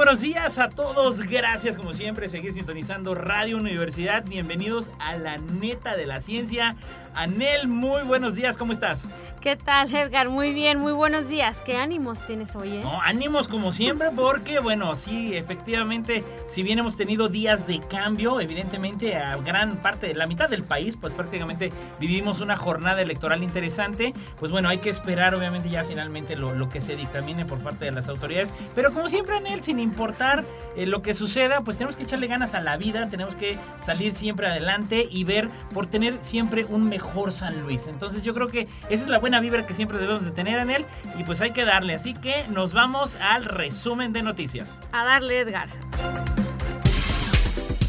Buenos días a todos. Gracias como siempre seguir sintonizando Radio Universidad. Bienvenidos a la neta de la ciencia. Anel, muy buenos días. ¿Cómo estás? ¿Qué tal, Edgar? Muy bien, muy buenos días. ¿Qué ánimos tienes hoy, eh? No, ánimos como siempre porque, bueno, sí, efectivamente, si bien hemos tenido días de cambio, evidentemente a gran parte la mitad del país, pues prácticamente vivimos una jornada electoral interesante, pues bueno, hay que esperar obviamente ya finalmente lo, lo que se dictamine por parte de las autoridades, pero como siempre en él, sin importar eh, lo que suceda, pues tenemos que echarle ganas a la vida, tenemos que salir siempre adelante y ver por tener siempre un mejor San Luis. Entonces yo creo que esa es la buena vibra que siempre debemos de tener en él y pues hay que darle. Así que nos vamos al resumen de noticias. A darle, Edgar.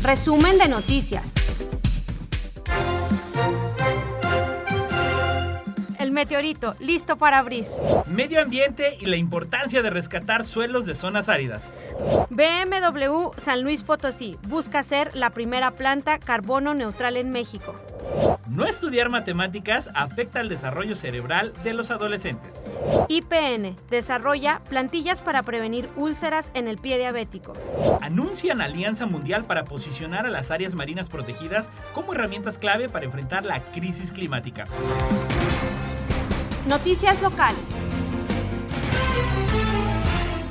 Resumen de noticias. Meteorito, listo para abrir. Medio ambiente y la importancia de rescatar suelos de zonas áridas. BMW San Luis Potosí busca ser la primera planta carbono neutral en México. No estudiar matemáticas afecta al desarrollo cerebral de los adolescentes. IPN desarrolla plantillas para prevenir úlceras en el pie diabético. Anuncian alianza mundial para posicionar a las áreas marinas protegidas como herramientas clave para enfrentar la crisis climática. Noticias locales.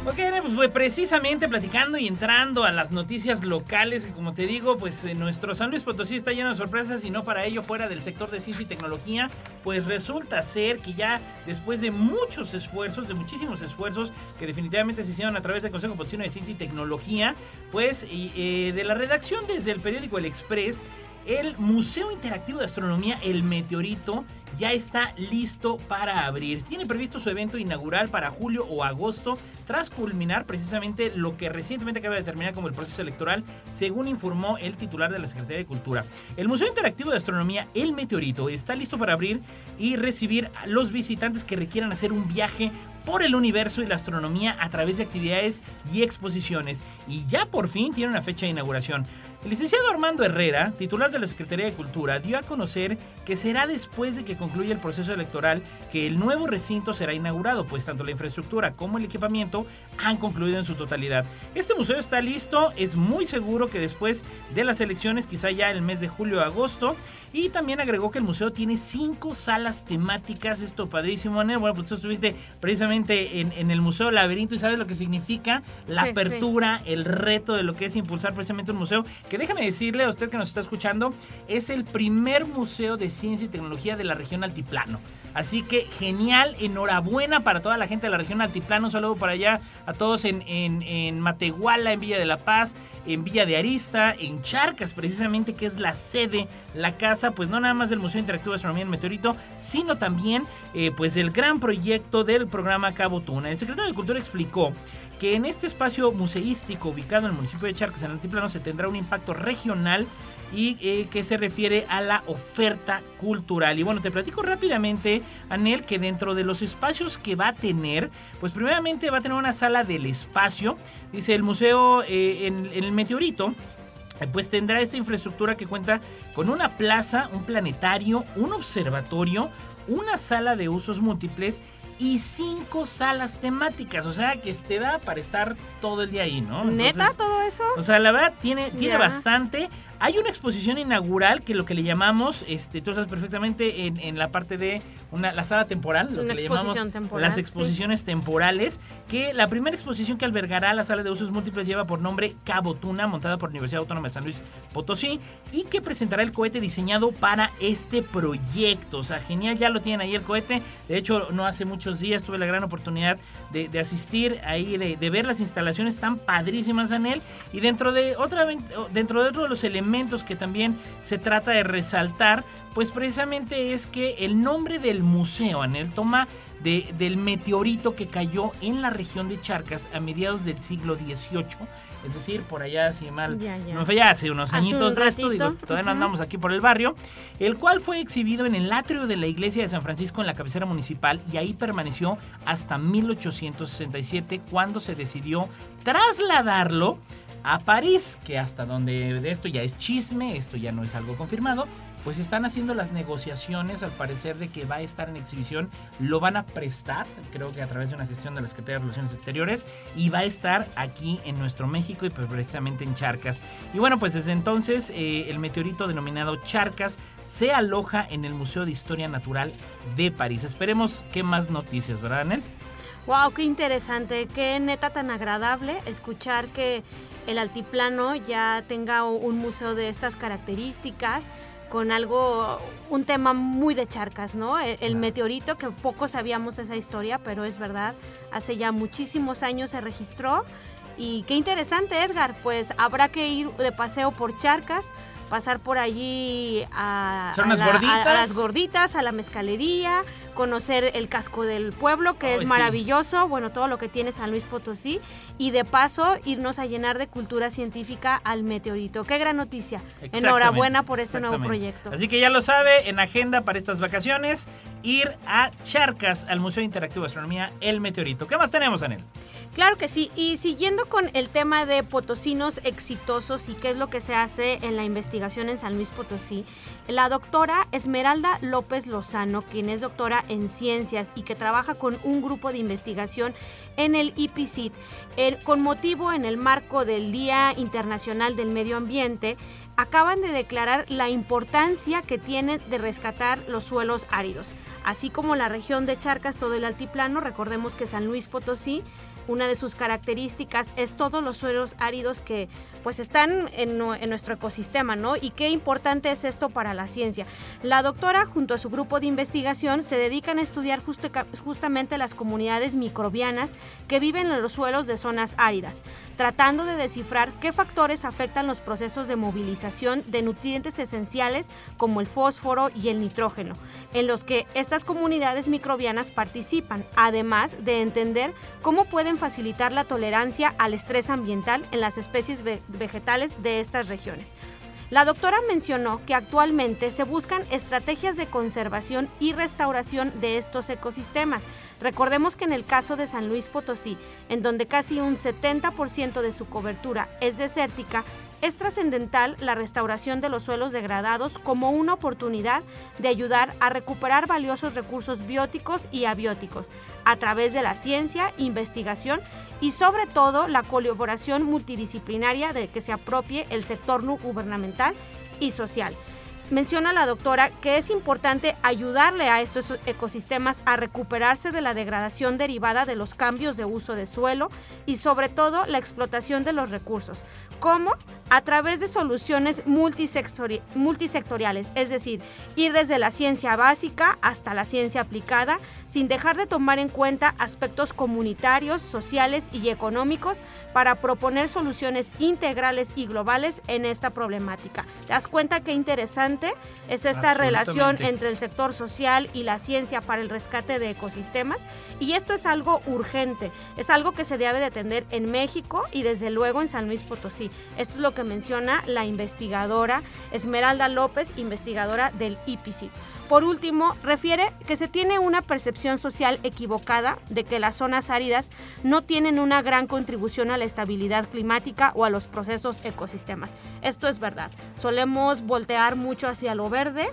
Ok, pues fue precisamente platicando y entrando a las noticias locales, que como te digo, pues eh, nuestro San Luis Potosí está lleno de sorpresas y no para ello fuera del sector de ciencia y tecnología, pues resulta ser que ya después de muchos esfuerzos, de muchísimos esfuerzos que definitivamente se hicieron a través del Consejo Potosino de Ciencia y Tecnología, pues y, eh, de la redacción desde el periódico El Express, el Museo Interactivo de Astronomía El Meteorito ya está listo para abrir. Tiene previsto su evento inaugural para julio o agosto, tras culminar precisamente lo que recientemente acaba de terminar como el proceso electoral, según informó el titular de la Secretaría de Cultura. El Museo Interactivo de Astronomía El Meteorito está listo para abrir y recibir a los visitantes que requieran hacer un viaje por el universo y la astronomía a través de actividades y exposiciones. Y ya por fin tiene una fecha de inauguración. El licenciado Armando Herrera, titular de la Secretaría de Cultura, dio a conocer que será después de que concluya el proceso electoral que el nuevo recinto será inaugurado, pues tanto la infraestructura como el equipamiento han concluido en su totalidad. Este museo está listo, es muy seguro que después de las elecciones, quizá ya el mes de julio o agosto, y también agregó que el museo tiene cinco salas temáticas, esto padrísimo, Anel. Bueno, pues tú estuviste precisamente en, en el Museo Laberinto y sabes lo que significa la Sí, sí. apertura, el reto de lo que es impulsar precisamente un museo, que déjame decirle a usted que nos está escuchando, es el primer museo de ciencia y tecnología de la región altiplano. Así que genial, enhorabuena para toda la gente de la región altiplano, un saludo para allá a todos en, en, en Matehuala, en Villa de la Paz, en Villa de Arista, en Charcas precisamente, que es la sede, la casa, pues no nada más del Museo Interactivo de Astronomía del Meteorito, sino también eh, pues del gran proyecto del programa Cabo Tuna. El secretario de Cultura explicó que en este espacio museístico ubicado en el municipio de Charcas, en el Altiplano, se tendrá un impacto regional y eh, que se refiere a la oferta cultural. Y bueno, te platico rápidamente, Anel, que dentro de los espacios que va a tener, pues primeramente va a tener una sala del espacio, dice el museo eh, en, en el Meteorito. eh, Pues tendrá esta infraestructura que cuenta con una plaza, un planetario, un observatorio, una sala de usos múltiples y cinco salas temáticas. O sea que te da para estar todo el día ahí, ¿no? ¿Neta todo eso? o sea, la verdad tiene, tiene bastante. Hay una exposición inaugural que lo que le llamamos, este, tú sabes perfectamente, en, en la parte de una, la sala temporal, lo Una que le llamamos temporal, las sí. exposiciones temporales, que la primera exposición que albergará la sala de usos múltiples lleva por nombre Cabo Tuna, montada por Universidad Autónoma de San Luis Potosí, y que presentará el cohete diseñado para este proyecto. O sea, genial, ya lo tienen ahí el cohete. De hecho, no hace muchos días tuve la gran oportunidad de, de asistir ahí, de, de ver las instalaciones tan padrísimas en él. Y dentro de, otra, dentro de otro de los elementos que también se trata de resaltar, pues precisamente es que el nombre del museo, Anel, toma de, del meteorito que cayó en la región de Charcas a mediados del siglo XVIII. Es decir, por allá, si mal Ya, ya. no fue ya hace unos Hace añitos un de esto, digo, todavía no andamos aquí por el barrio, el cual fue exhibido en el atrio de la iglesia de San Francisco en la cabecera municipal y ahí permaneció hasta 1867 cuando se decidió trasladarlo a París, que hasta donde de esto ya es chisme, esto ya no es algo confirmado, pues están haciendo las negociaciones al parecer de que va a estar en exhibición, lo van a prestar, creo que a través de una gestión de la Secretaría de Relaciones Exteriores, y va a estar aquí en nuestro México y pues precisamente en Charcas. Y bueno, pues desde entonces eh, el meteorito denominado Charcas se aloja en el Museo de Historia Natural de París. Esperemos qué más noticias, ¿verdad, Anel? Wow, qué interesante, qué neta tan agradable escuchar que el altiplano ya tenga un museo de estas características con algo, un tema muy de charcas, ¿no? El, meteorito, que poco sabíamos esa historia, pero es verdad, hace ya muchísimos años se registró. Y qué interesante, Edgar, pues habrá que ir de paseo por charcas, pasar por allí a, la- a las gorditas, a la mezcalería, conocer el casco del pueblo, que es sí. maravilloso, bueno, todo lo que tiene San Luis Potosí, y de paso irnos a llenar de cultura científica al meteorito. Qué gran noticia. Enhorabuena por este nuevo proyecto. Así que ya lo sabe, en agenda para estas vacaciones, ir a Charcas, al Museo Interactivo de Astronomía El Meteorito. ¿Qué más tenemos, Anel? Claro que sí, y siguiendo con el tema de potosinos exitosos y qué es lo que se hace en la investigación en San Luis Potosí, la doctora Esmeralda López Lozano, quien es doctora en ciencias y que trabaja con un grupo de investigación en el IPCIT, con motivo en el marco del Día Internacional del Medio Ambiente, acaban de declarar la importancia que tiene de rescatar los suelos áridos, así como la región de Charcas, todo el altiplano. Recordemos que San Luis Potosí, una de sus características es todos los suelos áridos que pues están en, nu- en nuestro ecosistema, ¿no? Y qué importante es esto para la ciencia. La doctora, junto a su grupo de investigación, se dedican a estudiar justamente las comunidades microbianas que viven en los suelos de zonas áridas, tratando de descifrar qué factores afectan los procesos de movilización de nutrientes esenciales como el fósforo y el nitrógeno, en los que estas comunidades microbianas participan, además de entender cómo pueden facilitar la tolerancia al estrés ambiental en las especies ve- vegetales de estas regiones. La doctora mencionó que actualmente se buscan estrategias de conservación y restauración de estos ecosistemas. Recordemos que en el caso de San Luis Potosí, en donde casi un 70% de su cobertura es desértica, es trascendental la restauración de los suelos degradados como una oportunidad de ayudar a recuperar valiosos recursos bióticos y abióticos a través de la ciencia, investigación y sobre todo la colaboración multidisciplinaria de que se apropie el sector gubernamental y social. Menciona la doctora que es importante ayudarle a estos ecosistemas a recuperarse de la degradación derivada de los cambios de uso de suelo y sobre todo la explotación de los recursos. ¿Cómo? A través de soluciones multisectori- multisectoriales, es decir, ir desde la ciencia básica hasta la ciencia aplicada, sin dejar de tomar en cuenta aspectos comunitarios, sociales y económicos para proponer soluciones integrales y globales en esta problemática. ¿Te das cuenta qué interesante es esta relación entre el sector social y la ciencia para el rescate de ecosistemas? Y esto es algo urgente, es algo que se debe de atender en México y desde luego en San Luis Potosí. Esto es lo que menciona la investigadora Esmeralda López, investigadora del IPCIT. Por último, refiere que se tiene una percepción social equivocada de que las zonas áridas no tienen una gran contribución a la estabilidad climática o a los procesos ecosistemas. Esto es verdad. Solemos voltear mucho hacia lo verde,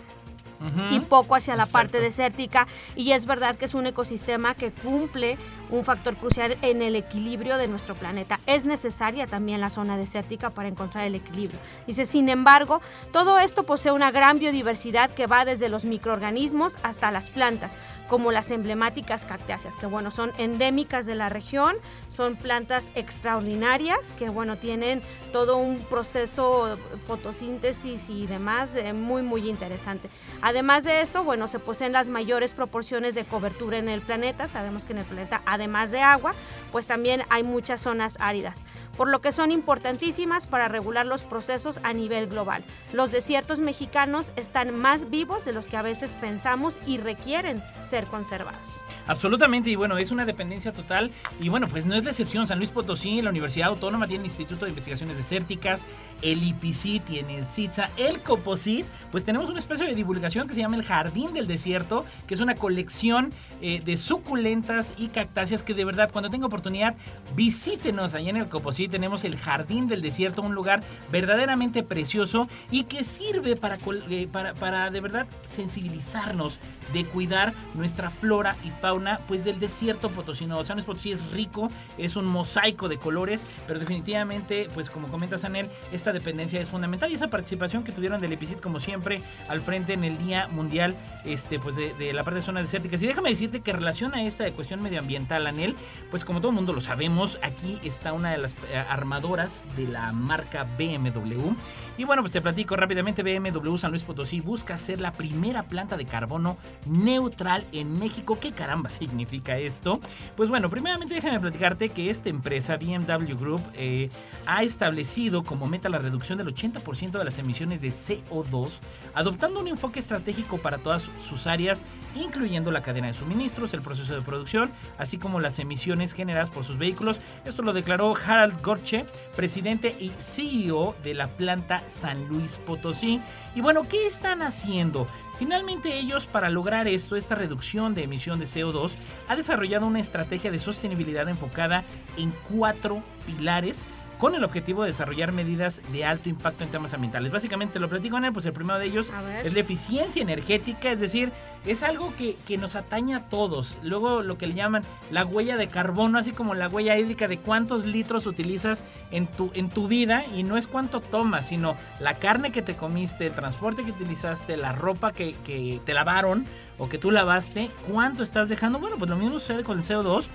y poco hacia la Exacto. parte desértica y es verdad que es un ecosistema que cumple un factor crucial en el equilibrio de nuestro planeta. Es necesaria también la zona desértica para encontrar el equilibrio. Dice, sin embargo, todo esto posee una gran biodiversidad que va desde los microorganismos hasta las plantas, como las emblemáticas cactáceas, que bueno, son endémicas de la región, son plantas extraordinarias que bueno, tienen todo un proceso fotosíntesis y demás eh, muy muy interesante. Además de esto, bueno, se poseen las mayores proporciones de cobertura en el planeta. Sabemos que en el planeta, además de agua, pues también hay muchas zonas áridas, por lo que son importantísimas para regular los procesos a nivel global. Los desiertos mexicanos están más vivos de los que a veces pensamos y requieren ser conservados. Absolutamente, y bueno, es una dependencia total. Y bueno, pues no es la excepción. San Luis Potosí, la Universidad Autónoma tiene el Instituto de Investigaciones Desérticas, el IPC tiene el CITSA, el COPOSIT. Pues tenemos un espacio de divulgación que se llama el Jardín del Desierto, que es una colección eh, de suculentas y cactáceas que de verdad, cuando tenga oportunidad, visítenos allá en el COPOSIT. Tenemos el Jardín del Desierto, un lugar verdaderamente precioso y que sirve para, eh, para, para de verdad sensibilizarnos de cuidar nuestra flora y fauna pues del desierto potosino. San Luis Potosí es rico, es un mosaico de colores, pero definitivamente pues como comenta Sanel, esta dependencia es fundamental y esa participación que tuvieron del EPICIT como siempre al frente en el Día Mundial este pues de, la parte de zonas desérticas. Y déjame decirte que relación a esta de cuestión medioambiental, Anel, pues como todo mundo lo sabemos, aquí está una de las eh, armadoras de la marca BMW y bueno, pues te platico rápidamente, BMW San Luis Potosí busca ser la primera planta de carbono neutral en México. ¿Qué caramba significa esto? Pues bueno, primeramente déjame platicarte que esta empresa, BMW Group, eh, ha establecido como meta la reducción del 80% de las emisiones de CO2, adoptando un enfoque estratégico para todas sus áreas, incluyendo la cadena de suministros, el proceso de producción, así como las emisiones generadas por sus vehículos. Esto lo declaró Harald Gorche, presidente y CEO de la planta San Luis Potosí. Y bueno, ¿qué están haciendo? Finalmente ellos, para lograr esto, esta reducción de emisión de CO2, ha desarrollado una estrategia de sostenibilidad enfocada en cuatro pilares con el objetivo de desarrollar medidas de alto impacto en temas ambientales. Básicamente lo platico en él, pues el primero de ellos es la eficiencia energética, es decir, es algo que, que, nos atañe a todos. Luego lo que le llaman la huella de carbono, así como la huella hídrica de cuántos litros utilizas en tu, en tu vida y no es cuánto tomas, sino la carne que te comiste, el transporte que utilizaste, la ropa que, que te lavaron o que tú lavaste, cuánto estás dejando. Bueno, pues lo mismo sucede con el CO2.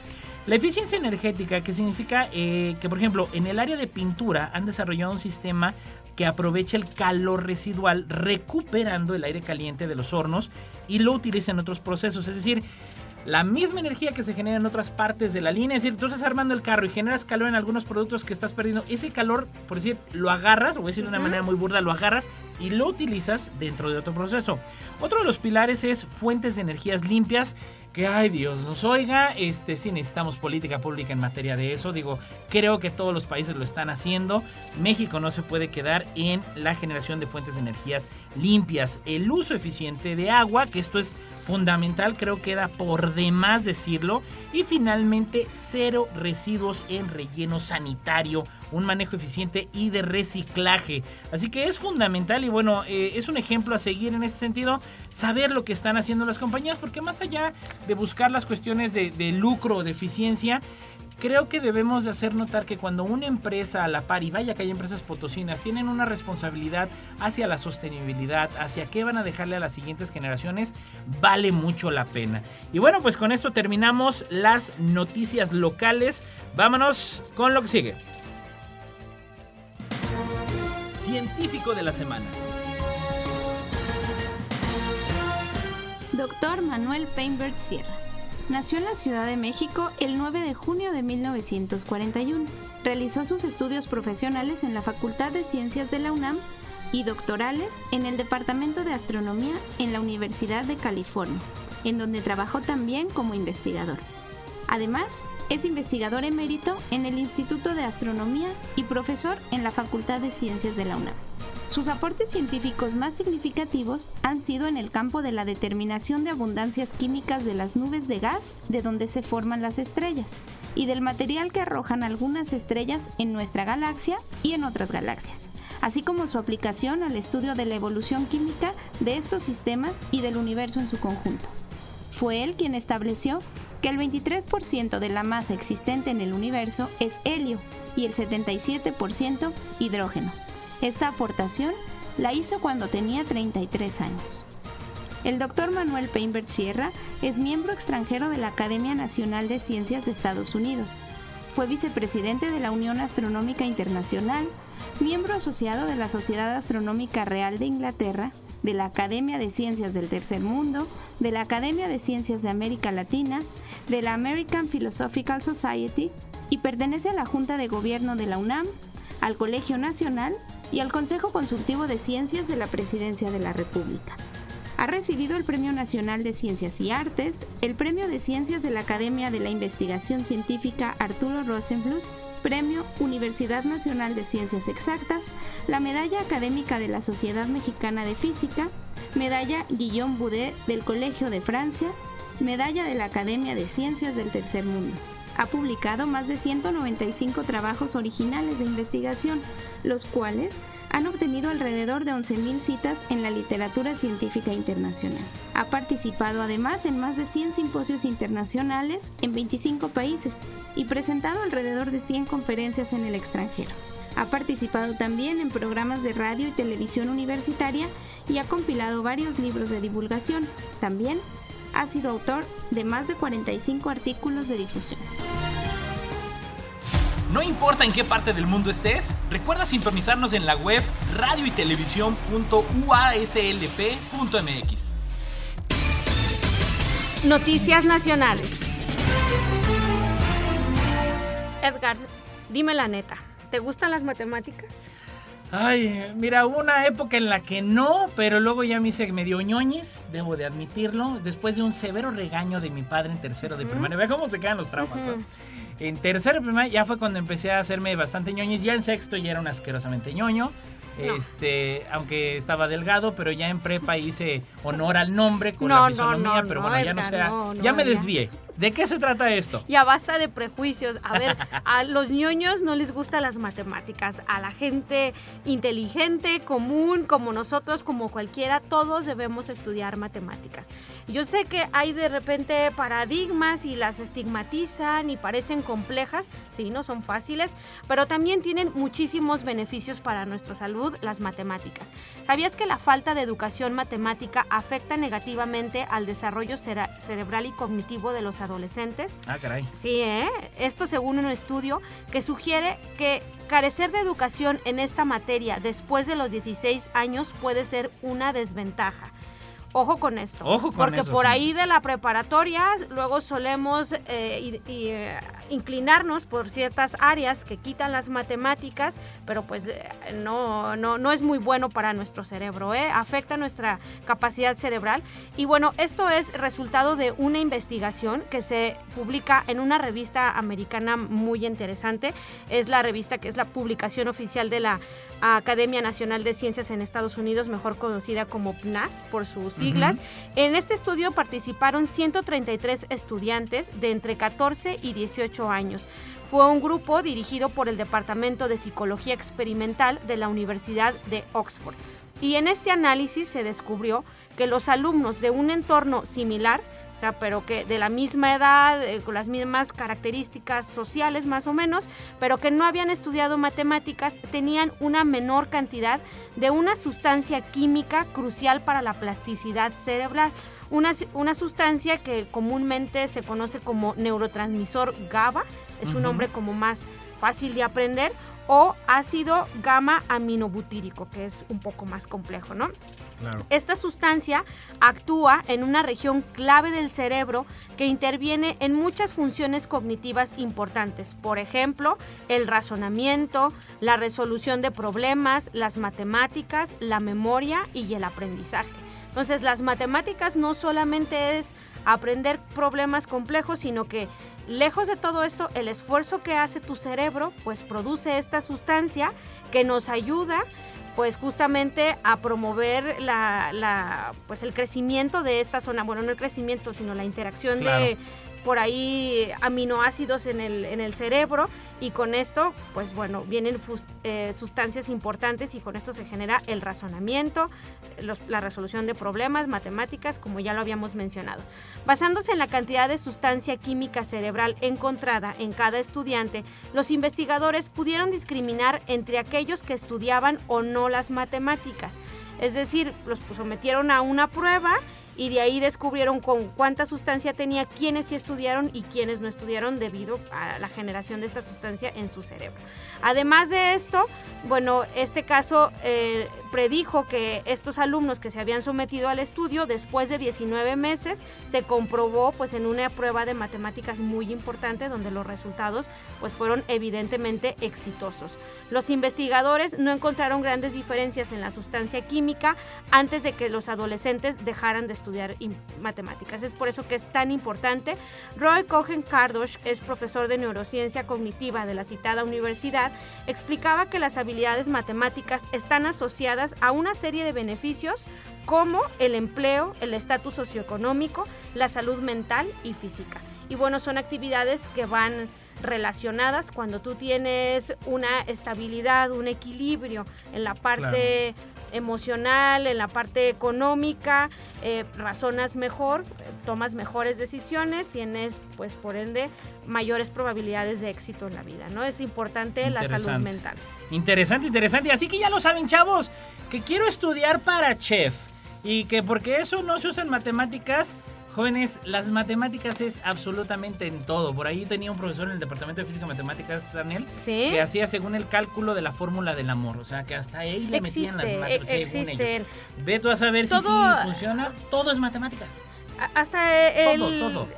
La eficiencia energética, que significa eh, que, por ejemplo, en el área de pintura han desarrollado un sistema que aprovecha el calor residual recuperando el aire caliente de los hornos y lo utiliza en otros procesos. Es decir, la misma energía que se genera en otras partes de la línea. Es decir, tú estás armando el carro y generas calor en algunos productos que estás perdiendo. Ese calor, por decir, lo agarras, o voy a decir de una manera muy burda, lo agarras y lo utilizas dentro de otro proceso. Otro de los pilares es fuentes de energías limpias que ay Dios nos oiga, este sí necesitamos política pública en materia de eso, digo, creo que todos los países lo están haciendo, México no se puede quedar en la generación de fuentes de energías limpias, el uso eficiente de agua, que esto es fundamental, creo que queda por demás decirlo, y finalmente cero residuos en relleno sanitario un manejo eficiente y de reciclaje. Así que es fundamental y bueno, eh, es un ejemplo a seguir en este sentido, saber lo que están haciendo las compañías, porque más allá de buscar las cuestiones de, lucro o de eficiencia, creo que debemos de hacer notar que cuando una empresa a la par, y vaya que hay empresas potosinas, tienen una responsabilidad hacia la sostenibilidad, hacia qué van a dejarle a las siguientes generaciones, vale mucho la pena. Y bueno, pues con esto terminamos las noticias locales. Vámonos con lo que sigue. Científico de la Semana. Doctor Manuel Peinbert Sierra. Nació en la Ciudad de México el 9 de junio de 1941. Realizó sus estudios profesionales en la Facultad de Ciencias de la UNAM y doctorales en el Departamento de Astronomía en la Universidad de California, en donde trabajó también como investigador. Además, es investigador emérito en el Instituto de Astronomía y profesor en la Facultad de Ciencias de la UNAM. Sus aportes científicos más significativos han sido en el campo de la determinación de abundancias químicas de las nubes de gas de donde se forman las estrellas y del material que arrojan algunas estrellas en nuestra galaxia y en otras galaxias, así como su aplicación al estudio de la evolución química de estos sistemas y del universo en su conjunto. Fue él quien estableció que el 23% de la masa existente en el universo es helio y el 77% hidrógeno. Esta aportación la hizo cuando tenía 33 años. El doctor Manuel Peinbert Sierra es miembro extranjero de la Academia Nacional de Ciencias de Estados Unidos. Fue vicepresidente de la Unión Astronómica Internacional, miembro asociado de la Sociedad Astronómica Real de Inglaterra, de la Academia de Ciencias del Tercer Mundo, de la Academia de Ciencias de América Latina, de la American Philosophical Society y pertenece a la Junta de Gobierno de la UNAM, al Colegio Nacional y al Consejo Consultivo de Ciencias de la Presidencia de la República. Ha recibido el Premio Nacional de Ciencias y Artes, el Premio de Ciencias de la Academia de la Investigación Científica Arturo Rosenbluth, Premio Universidad Nacional de Ciencias Exactas, la Medalla Académica de la Sociedad Mexicana de Física, Medalla Guillaume Boudet del Colegio de Francia, Medalla de la Academia de Ciencias del Tercer Mundo. Ha publicado más de 195 trabajos originales de investigación, los cuales han obtenido alrededor de 11.000 citas en la literatura científica internacional. Ha participado además en más de 100 simposios internacionales en 25 países y presentado alrededor de 100 conferencias en el extranjero. Ha participado también en programas de radio y televisión universitaria y ha compilado varios libros de divulgación. También ha sido autor de más de 45 artículos de difusión. No importa en qué parte del mundo estés, recuerda sintonizarnos en la web radio y Noticias nacionales. Edgar, dime la neta, ¿te gustan las matemáticas? Ay, mira, hubo una época en la que no, pero luego ya me hice medio ñoñes, debo de admitirlo, después de un severo regaño de mi padre en tercero de primaria. Ve cómo se quedan los traumas. En tercero de primaria ya fue cuando empecé a hacerme bastante ñoñes. Ya en sexto ya era un asquerosamente ñoño. Este, aunque estaba delgado, pero ya en prepa hice honor al nombre con la fisonomía, pero bueno, ya no sea, ya me desvié. ¿De qué se trata esto? Ya basta de prejuicios. A ver, a los ñoños no les gustan las matemáticas. A la gente inteligente, común, como nosotros, como cualquiera, todos debemos estudiar matemáticas. Yo sé que hay de repente paradigmas y las estigmatizan y parecen complejas. Sí, no son fáciles, pero también tienen muchísimos beneficios para nuestra salud las matemáticas. ¿Sabías que la falta de educación matemática afecta negativamente al desarrollo cerebral y cognitivo de los adolescentes. Ah, caray. Sí, ¿eh? Esto según un estudio que sugiere que carecer de educación en esta materia después de los 16 años puede ser una desventaja. Ojo con esto. Ojo con Porque por ahí de la preparatoria luego solemos eh, eh, inclinarnos por ciertas áreas que quitan las matemáticas, pero pues eh, no, no, no es muy bueno para nuestro cerebro, afecta nuestra capacidad cerebral. Y bueno, esto es resultado de una investigación que se publica en una revista americana muy interesante. Es la revista que es la publicación oficial de la Academia Nacional de Ciencias en Estados Unidos, mejor conocida como PNAS por sus siglas. En este estudio participaron 133 estudiantes de entre 14 y 18 años. Fue un grupo dirigido por el Departamento de Psicología Experimental de la Universidad de Oxford. Y en este análisis se descubrió que los alumnos de un entorno similar o sea, pero que de la misma edad, eh, con las mismas características sociales más o menos, pero que no habían estudiado matemáticas, tenían una menor cantidad de una sustancia química crucial para la plasticidad cerebral. Una, una, sustancia que comúnmente se conoce como neurotransmisor GABA, es un nombre como más fácil de aprender, o ácido gamma aminobutírico, que es un poco más complejo, ¿no? Esta sustancia actúa en una región clave del cerebro que interviene en muchas funciones cognitivas importantes, por ejemplo, el razonamiento, la resolución de problemas, las matemáticas, la memoria y el aprendizaje. Entonces, las matemáticas no solamente es aprender problemas complejos, sino que lejos de todo esto, el esfuerzo que hace tu cerebro, pues produce esta sustancia que nos ayuda pues justamente a promover la, pues el crecimiento de esta zona, bueno, no el crecimiento, sino la interacción de por ahí aminoácidos en el, en el cerebro y con esto, pues bueno, vienen eh, sustancias importantes y con esto se genera el razonamiento, la resolución de problemas, matemáticas, como ya lo habíamos mencionado. Basándose en la cantidad de sustancia química cerebral encontrada en cada estudiante, los investigadores pudieron discriminar entre aquellos que estudiaban o no las matemáticas. Es decir, los sometieron a una prueba y de ahí descubrieron con cuánta sustancia tenía, quienes sí estudiaron y quienes no estudiaron debido a la generación de esta sustancia en su cerebro. Además de esto, bueno, este caso eh, predijo que estos alumnos que se habían sometido al estudio, después de 19 meses, se comprobó pues en una prueba de matemáticas muy importante donde los resultados pues fueron evidentemente exitosos. Los investigadores no encontraron grandes diferencias en la sustancia química antes de que los adolescentes dejaran de estudiar matemáticas. Es por eso que es tan importante. Roy Cohen Kardosh es profesor de neurociencia cognitiva de la citada universidad explicaba que las habilidades matemáticas están asociadas a una serie de beneficios como el empleo, el estatus socioeconómico, la salud mental y física. Y bueno, son actividades que van relacionadas cuando tú tienes una estabilidad, un equilibrio en la parte emocional, en la parte económica, eh, razonas mejor, tomas mejores decisiones, tienes pues por ende mayores probabilidades de éxito en la vida, ¿no? Es importante la salud mental. Interesante, interesante. Así que ya lo saben, chavos, que quiero estudiar para chef y que porque eso no se usa en matemáticas, Jóvenes, las matemáticas es absolutamente en todo. Por ahí tenía un profesor en el Departamento de Física y Matemáticas, Daniel, que hacía según el cálculo de la fórmula del amor. O sea, que hasta ahí le metían las matemáticas. E Ve tú a saber si sí funciona. Todo es matemáticas hasta el,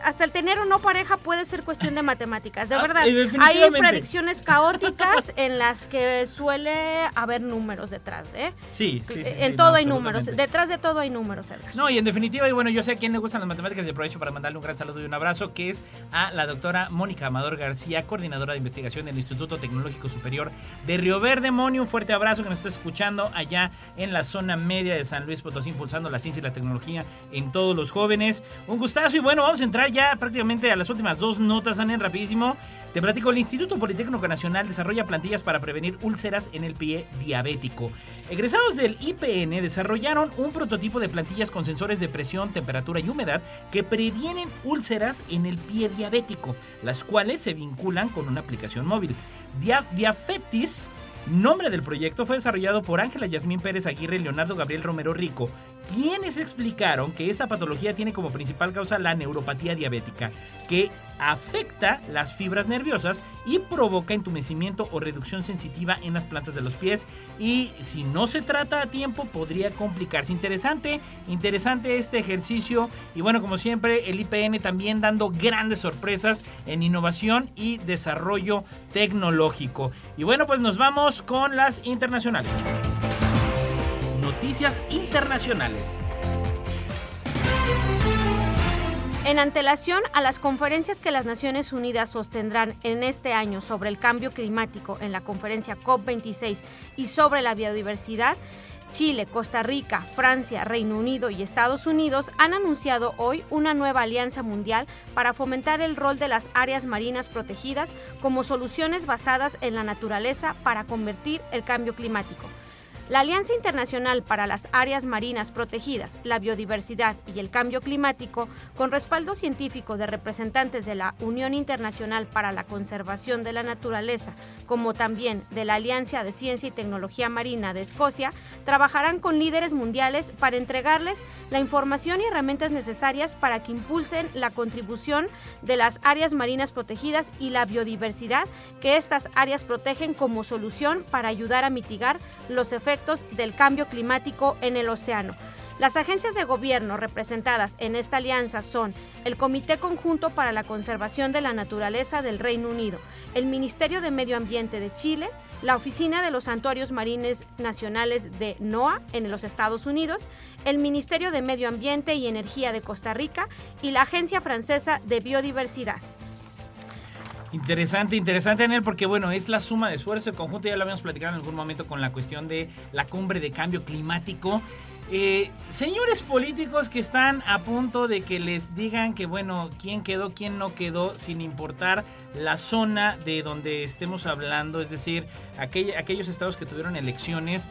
hasta el tener o no pareja puede ser cuestión de matemáticas, de ah, verdad. Hay predicciones caóticas en las que suele haber números detrás, ¿eh? Sí, sí, sí En todo hay números, detrás de todo hay números, Edgar. No, y en definitiva, y bueno, yo sé a quién le gustan las matemáticas y aprovecho para mandarle un gran saludo y un abrazo, que es a la doctora Mónica Amador García, coordinadora de investigación del Instituto Tecnológico Superior de Río Verde. Moni, un fuerte abrazo que nos está escuchando allá en la zona media de San Luis Potosí, impulsando la ciencia y la tecnología en todos los jóvenes. Un gustazo y bueno, vamos a entrar ya prácticamente a las últimas dos notas, Anen, rapidísimo. Te platico, el Instituto Politécnico Nacional desarrolla plantillas para prevenir úlceras en el pie diabético. Egresados del IPN desarrollaron un prototipo de plantillas con sensores de presión, temperatura y humedad que previenen úlceras en el pie diabético, las cuales se vinculan con una aplicación móvil. Diafetis Nombre del proyecto fue desarrollado por Ángela Yasmín Pérez Aguirre y Leonardo Gabriel Romero Rico, quienes explicaron que esta patología tiene como principal causa la neuropatía diabética, que afecta las fibras nerviosas y provoca entumecimiento o reducción sensitiva en las plantas de los pies y si no se trata a tiempo podría complicarse. Interesante, interesante este ejercicio y bueno, como siempre el IPN también dando grandes sorpresas en innovación y desarrollo tecnológico. Y bueno, pues nos vamos con las internacionales. Noticias internacionales. En antelación a las conferencias que las Naciones Unidas sostendrán en este año sobre el cambio climático en la conferencia COP26 y sobre la biodiversidad, Chile, Costa Rica, Francia, Reino Unido y Estados Unidos han anunciado hoy una nueva alianza mundial para fomentar el rol de las áreas marinas protegidas como soluciones basadas en la naturaleza para convertir el cambio climático. La Alianza Internacional para las Áreas Marinas Protegidas, la Biodiversidad y el Cambio Climático, con respaldo científico de representantes de la Unión Internacional para la Conservación de la Naturaleza, como también de la Alianza de Ciencia y Tecnología Marina de Escocia, trabajarán con líderes mundiales para entregarles la información y herramientas necesarias para que impulsen la contribución de las áreas marinas protegidas y la biodiversidad que estas áreas protegen como solución para ayudar a mitigar los efectos del cambio climático en el océano. Las agencias de gobierno representadas en esta alianza son el Comité Conjunto para la Conservación de la Naturaleza del Reino Unido, el Ministerio de Medio Ambiente de Chile, la Oficina de los Santuarios Marines Nacionales de NOAA en los Estados Unidos, el Ministerio de Medio Ambiente y Energía de Costa Rica y la Agencia Francesa de Biodiversidad. Interesante, interesante, Daniel, porque bueno, es la suma de esfuerzo. El conjunto ya lo habíamos platicado en algún momento con la cuestión de la cumbre de cambio climático. Eh, señores políticos que están a punto de que les digan que, bueno, quién quedó, quién no quedó, sin importar la zona de donde estemos hablando, es decir, aquellos estados que tuvieron elecciones,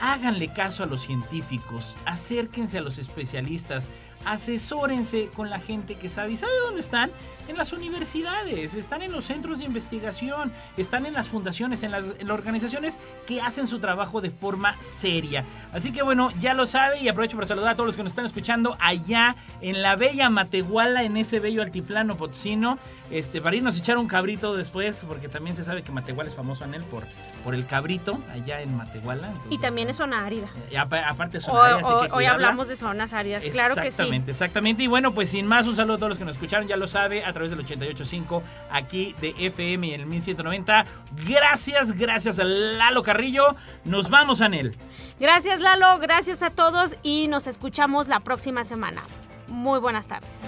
háganle caso a los científicos, acérquense a los especialistas, asesórense con la gente que sabe. ¿Y sabe dónde están? En las universidades, están en los centros de investigación, están en las fundaciones, en las, en las organizaciones que hacen su trabajo de forma seria. Así que bueno, ya lo sabe y aprovecho para saludar a todos los que nos están escuchando allá en la bella Matehuala, en ese bello altiplano potosino. Este, para irnos a echar un cabrito después, porque también se sabe que Matehuala es famoso en él por, por el cabrito allá en Matehuala. y también es zona árida. Aparte es zona árida, así que hoy cuidarla. hablamos de zonas áridas, claro que sí. Exactamente, exactamente. Y bueno, pues sin más, un saludo a todos los que nos escucharon, ya lo sabe, a través del 88.5 aquí de FM y en el 1190. Gracias, gracias a Lalo Carrillo. Nos vamos, Anel. Gracias Lalo, gracias a todos y nos escuchamos la próxima semana. Muy buenas tardes.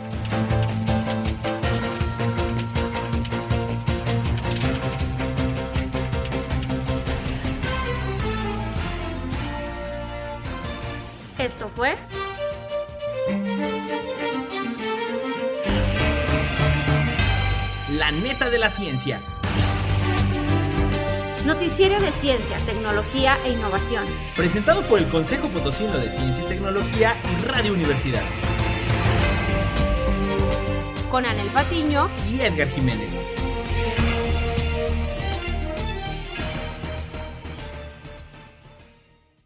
Esto fue La neta de la ciencia. Noticiero de Ciencia, Tecnología e Innovación. Presentado por el Consejo Potosino de Ciencia y Tecnología y Radio Universidad. Con Anel Patiño Y Edgar Jiménez.